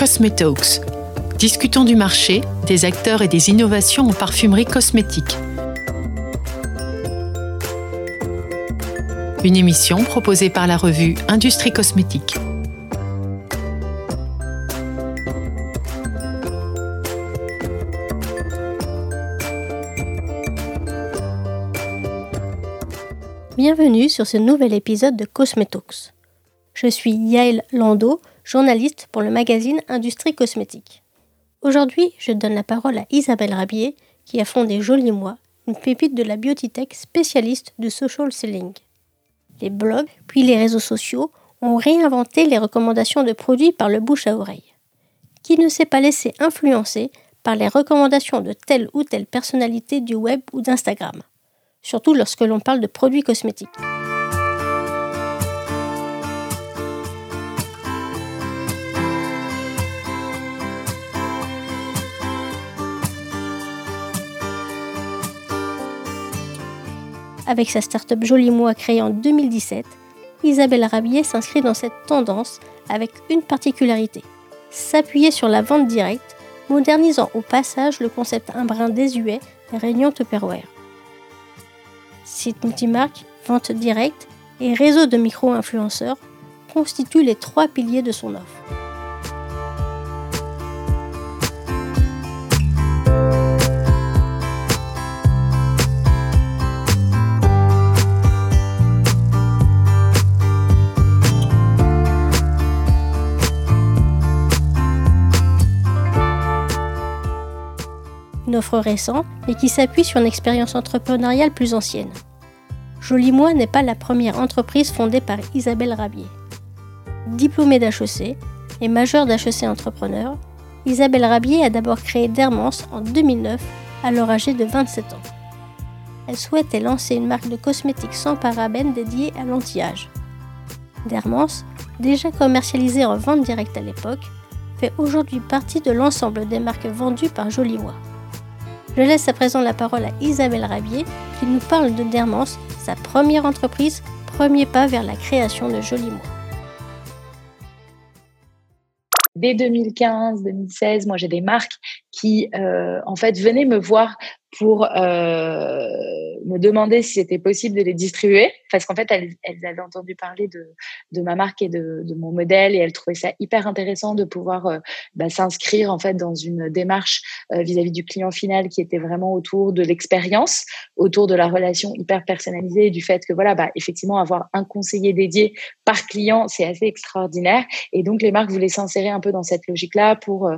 Cosmetalks. Discutons du marché, des acteurs et des innovations en parfumerie cosmétique. Une émission proposée par la revue Industrie Cosmétique. Bienvenue sur ce nouvel épisode de Cosmetalks. Je suis Yael Lando, journaliste pour le magazine Industrie Cosmétique. Aujourd'hui, je donne la parole à Isabelle Rabier, qui a fondé Joli Moi, une pépite de la biotech spécialiste de social selling. Les blogs, puis les réseaux sociaux ont réinventé les recommandations de produits par le bouche à oreille. Qui ne s'est pas laissé influencer par les recommandations de telle ou telle personnalité du web ou d'Instagram, surtout lorsque l'on parle de produits cosmétiques. Avec sa start-up Joli Moi créée en 2017, Isabelle Rabier s'inscrit dans cette tendance avec une particularité s'appuyer sur la vente directe, modernisant au passage le concept un brin désuet des réunions Tupperware. Site multimarque, vente directe et réseau de micro-influenceurs constituent les trois piliers de son offre. Récente, mais qui s'appuie sur une expérience entrepreneuriale plus ancienne. Joli Moi n'est pas la première entreprise fondée par Isabelle Rabier. Diplômée d'HEC et majeure d'HEC Entrepreneur, Isabelle Rabier a d'abord créé Dermance en 2009, alors âgée de 27 ans. Elle souhaitait lancer une marque de cosmétiques sans parabènes dédiée à l'anti-âge. Dermance, déjà commercialisée en vente directe à l'époque, fait aujourd'hui partie de l'ensemble des marques vendues par Joli Moi. Je laisse à présent la parole à Isabelle Rabier qui nous parle de Dermance, sa première entreprise, premier pas vers la création de Joli Mois. Dès 2015-2016, moi j'ai des marques qui euh, en fait venaient me voir pour euh, me demander si c'était possible de les distribuer, parce qu'en fait, elles, avaient entendu parler de, de ma marque et de, de, mon modèle, et elles trouvaient ça hyper intéressant de pouvoir euh, bah, s'inscrire en fait dans une démarche euh, vis-à-vis du client final qui était vraiment autour de l'expérience, autour de la relation hyper personnalisée, et du fait que voilà, bah, effectivement, avoir un conseiller dédié par client, c'est assez extraordinaire, et donc les marques voulaient s'insérer un peu dans cette logique-là pour euh,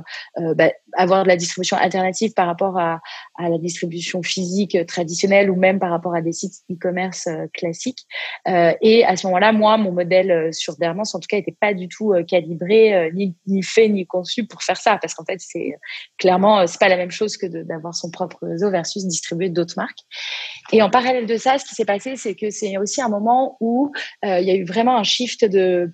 bah, avoir de la distribution alternative par rapport à, à la distribution physique traditionnelle ou même par rapport à des sites e-commerce euh, classiques. Euh, et à ce moment-là, moi, mon modèle euh, sur Dermance, en tout cas, n'était pas du tout calibré, ni, fait, ni conçu pour faire ça, parce qu'en fait, c'est clairement, c'est pas la même chose que d'avoir son propre réseau versus distribuer d'autres marques. Et en parallèle de ça, ce qui s'est passé, c'est que c'est aussi un moment où il y a eu vraiment un shift de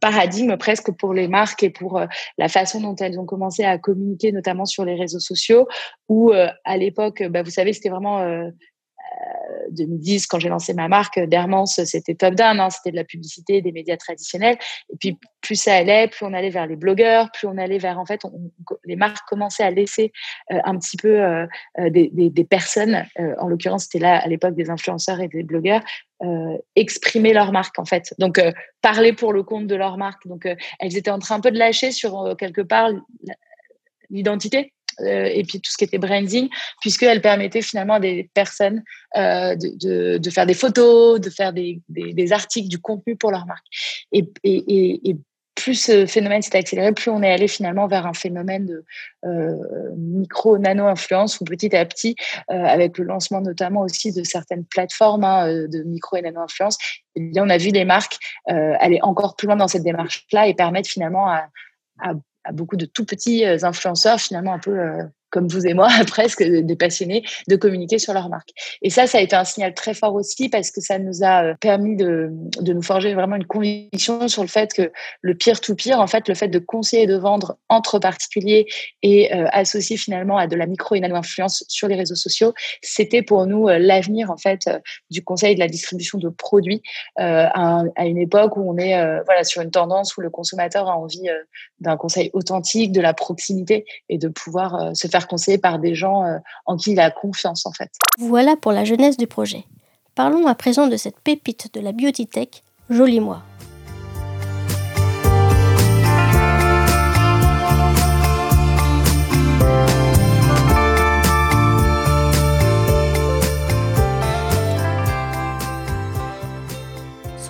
paradigme presque pour les marques et pour la façon dont elles ont commencé à communiquer, notamment sur les réseaux sociaux, où à l'époque, bah, vous savez, c'était vraiment 2010, euh, quand j'ai lancé ma marque, Dermance, c'était top-down, hein, c'était de la publicité, des médias traditionnels. Et puis, plus ça allait, plus on allait vers les blogueurs, plus on allait vers, en fait, les marques commençaient à laisser un petit peu des, des, des, personnes, en l'occurrence, c'était là à l'époque des influenceurs et des blogueurs, euh, exprimer leur marque en fait. Donc euh, parler pour le compte de leur marque. Donc euh, elles étaient en train un peu de lâcher sur quelque part l'identité. Et puis tout ce qui était branding, puisqu'elle permettait finalement à des personnes de, de, faire des photos, de faire des, des, articles, du contenu pour leur marque. Et, plus ce phénomène s'est accéléré, plus on est allé finalement vers un phénomène de euh, micro-nano-influence, où petit à petit, euh, avec le lancement notamment aussi de certaines plateformes hein, euh, de micro et nano-influence, eh on a vu les marques aller encore plus loin dans cette démarche-là et permettre finalement à, beaucoup de tout petits influenceurs, finalement un peu comme vous et moi, presque des passionnés, de communiquer sur leur marque. Et ça, ça a été un signal très fort aussi parce que ça nous a permis de, de nous forger vraiment une conviction sur le fait que le pire-to-pire, en fait, le fait de conseiller et de vendre entre particuliers et associé finalement à de la micro et nano-influence sur les réseaux sociaux, c'était pour nous l'avenir, en fait, du conseil de la distribution de produits à, à, une époque où on est voilà, sur une tendance où le consommateur a envie d'un conseil authentique, de la proximité et de pouvoir se faire conseiller par des gens en qui il a confiance, en fait. Voilà pour la jeunesse du projet. Parlons à présent de cette pépite de la biotech, Joli Moi.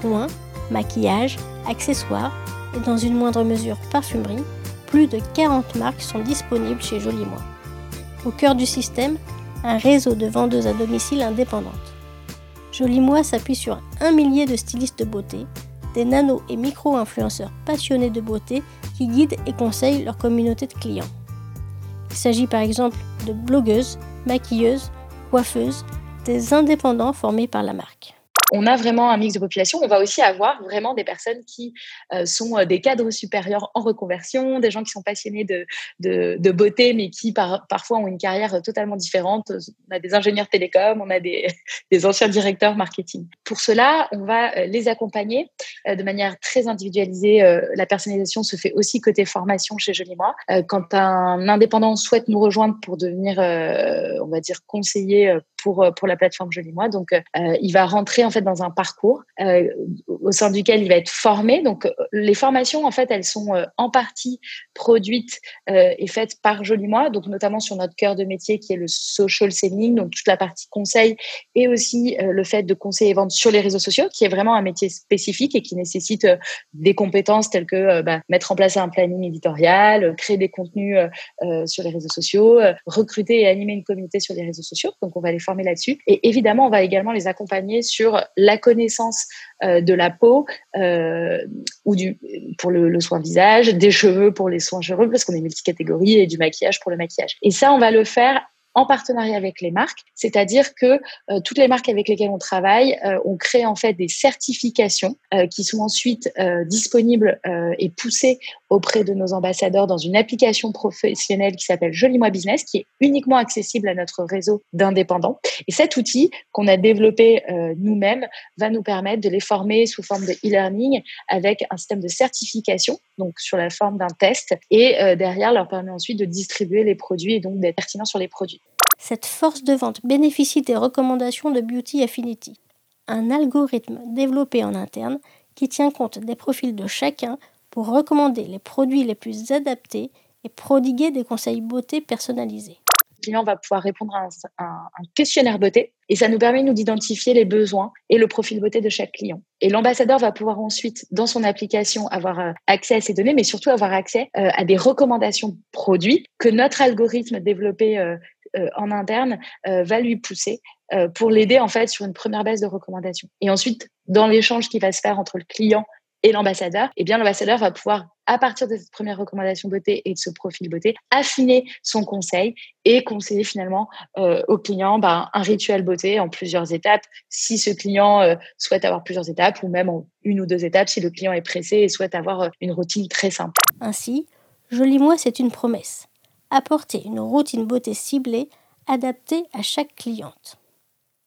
Soins, maquillage, accessoires et dans une moindre mesure parfumerie, plus de 40 marques sont disponibles chez Joli Moi. Au cœur du système, un réseau de vendeuses à domicile indépendantes. Joli Moi s'appuie sur un millier de stylistes de beauté, des nano et micro-influenceurs passionnés de beauté qui guident et conseillent leur communauté de clients. Il s'agit par exemple de blogueuses, maquilleuses, coiffeuses, des indépendants formés par la marque on a vraiment un mix de population. On va aussi avoir vraiment des personnes qui euh, sont euh, des cadres supérieurs en reconversion, des gens qui sont passionnés de, beauté, mais qui parfois ont une carrière totalement différente. On a des ingénieurs télécoms, on a des, des anciens directeurs marketing. Pour cela, on va euh, les accompagner de manière très individualisée. La personnalisation se fait aussi côté formation chez Jolie Moi. Quand un indépendant souhaite nous rejoindre pour devenir, on va dire, conseiller pour, pour la plateforme Jolie Moi, donc il va rentrer en fait dans un parcours euh, au sein duquel il va être formé. Donc, euh, les formations, en fait, elles sont euh, en partie produites et faites par Joli Moi, donc notamment sur notre cœur de métier qui est le social selling, donc toute la partie conseil et aussi le fait de conseiller et vendre sur les réseaux sociaux, qui est vraiment un métier spécifique et qui nécessite des compétences telles que bah, mettre en place un planning éditorial, créer des contenus sur les réseaux sociaux, recruter et animer une communauté sur les réseaux sociaux. Donc, on va les former là-dessus. Et évidemment, on va également les accompagner sur la connaissance euh, de la peau euh, ou du pour le, soin visage, des cheveux pour les soins cheveux parce qu'on est multicatégorie et du maquillage pour le maquillage. Et ça, on va le faire en partenariat avec les marques, c'est-à-dire que euh, toutes les marques avec lesquelles on travaille, euh, on crée en fait des certifications euh, qui sont ensuite disponibles et poussées auprès de nos ambassadeurs dans une application professionnelle qui s'appelle Joli Moi Business, qui est uniquement accessible à notre réseau d'indépendants. Et cet outil qu'on a développé nous-mêmes va nous permettre de les former sous forme de e-learning avec un système de certification, donc sur la forme d'un test, et derrière leur permet ensuite de distribuer les produits et donc d'être pertinent sur les produits. Cette force de vente bénéficie des recommandations de Beauty Affinity, un algorithme développé en interne qui tient compte des profils de chacun pour recommander les produits les plus adaptés et prodiguer des conseils beauté personnalisés. Le client va pouvoir répondre à un, questionnaire beauté et ça nous permet nous d'identifier les besoins et le profil beauté de chaque client. Et l'ambassadeur va pouvoir ensuite, dans son application, avoir euh, accès à ces données, mais surtout avoir accès euh, à des recommandations produits que notre algorithme développé euh, en interne euh, va lui pousser euh, pour l'aider en fait sur une première base de recommandation. Et ensuite, dans l'échange qui va se faire entre le client et l'ambassadeur, eh bien l'ambassadeur va pouvoir, à partir de cette première recommandation beauté et de ce profil beauté, affiner son conseil et conseiller finalement au client ben, un rituel beauté en plusieurs étapes, si ce client souhaite avoir plusieurs étapes, ou même en une ou deux étapes si le client est pressé et souhaite avoir une routine très simple. Ainsi, Joli Moi, c'est une promesse apporter une routine beauté ciblée adaptée à chaque cliente.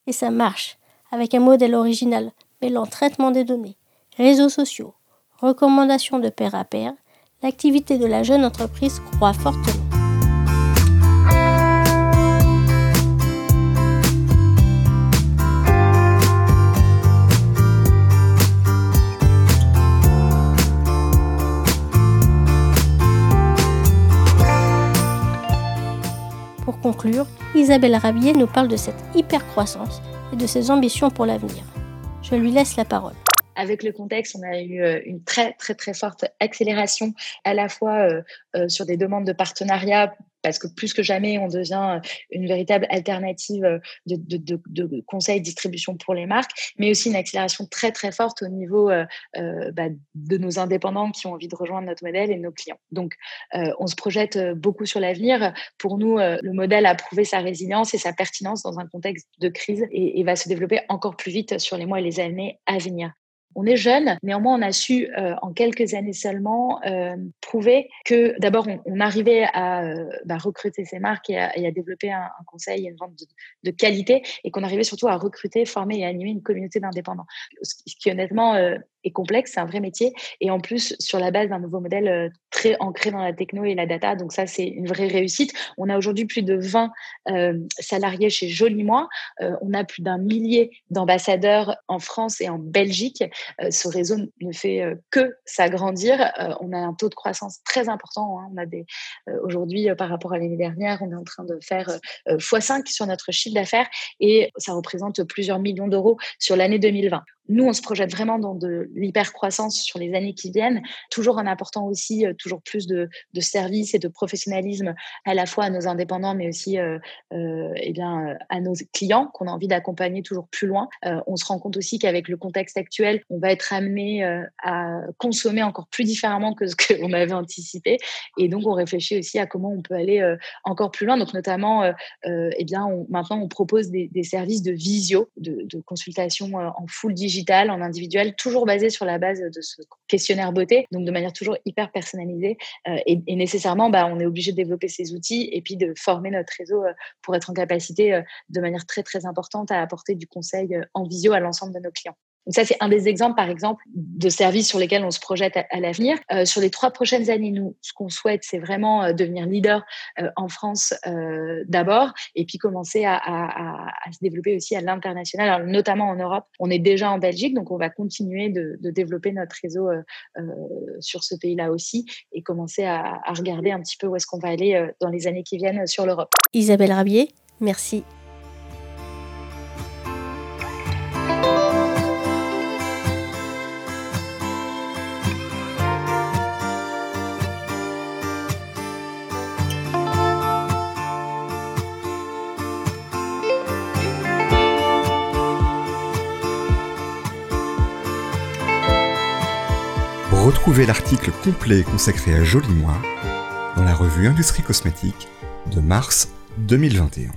Et ça marche avec un modèle original mêlant traitement des données, réseaux sociaux, recommandations de pair à pair, l'activité de la jeune entreprise croît fortement. Isabelle Rabier nous parle de cette hyper-croissance et de ses ambitions pour l'avenir. Je lui laisse la parole avec le contexte, on a eu euh, une très très très forte accélération à la fois euh, euh, sur des demandes de partenariat parce que plus que jamais, on devient une véritable alternative de, de, de, de conseil distribution pour les marques, mais aussi une accélération très très forte au niveau euh, bah, de nos indépendants qui ont envie de rejoindre notre modèle et nos clients. Donc, euh, on se projette beaucoup sur l'avenir. Pour nous, le modèle a prouvé sa résilience et sa pertinence dans un contexte de crise et va se développer encore plus vite sur les mois et les années à venir. On est jeune, néanmoins on a su euh, en quelques années seulement euh, prouver que d'abord on, arrivait à euh, bah, recruter ces marques et à, développer un, conseil et une vente de, qualité et qu'on arrivait surtout à recruter, former et animer une communauté d'indépendants. Ce qui honnêtement complexe, c'est un vrai métier. Et en plus, sur la base d'un nouveau modèle euh, très ancré dans la techno et la data. Donc ça, c'est une vraie réussite. On a aujourd'hui plus de 20 euh, salariés chez Joli Moi. Euh, on a plus d'un millier d'ambassadeurs en France et en Belgique. ce réseau ne fait que s'agrandir. on a un taux de croissance très important. Hein. On a des aujourd'hui, par rapport à l'année dernière, on est en train de faire x5 sur notre chiffre d'affaires et ça représente plusieurs millions d'euros sur l'année 2020 nous, on se projette vraiment dans de l'hyper-croissance sur les années qui viennent, toujours en apportant aussi euh, toujours plus de, services et de professionnalisme à la fois à nos indépendants, mais aussi euh, euh, eh bien, euh, à nos clients qu'on a envie d'accompagner toujours plus loin. On se rend compte aussi qu'avec le contexte actuel, on va être amené à consommer encore plus différemment que ce qu'on avait anticipé. Et donc, on réfléchit aussi à comment on peut aller encore plus loin. Donc, notamment, eh bien, maintenant, on propose des, des services de visio, de, de consultation en full digital en individuel, toujours basé sur la base de ce questionnaire beauté, donc de manière toujours hyper personnalisée. Euh, et, nécessairement, bah, on est obligé de développer ces outils et puis de former notre réseau euh, pour être en capacité euh, de manière très très importante à apporter du conseil en visio à l'ensemble de nos clients. Donc ça, c'est un des exemples, par exemple, de services sur lesquels on se projette à, l'avenir. Euh, sur les trois prochaines années, nous, ce qu'on souhaite, c'est vraiment euh, devenir leader euh, en France d'abord, et puis commencer à, se développer aussi à l'international, notamment en Europe. On est déjà en Belgique, donc on va continuer de, développer notre réseau sur ce pays-là aussi, et commencer à regarder un petit peu où est-ce qu'on va aller dans les années qui viennent sur l'Europe. Isabelle Rabier, merci. Retrouvez l'article complet consacré à Joli Moi dans la revue Industrie Cosmétique de mars 2021.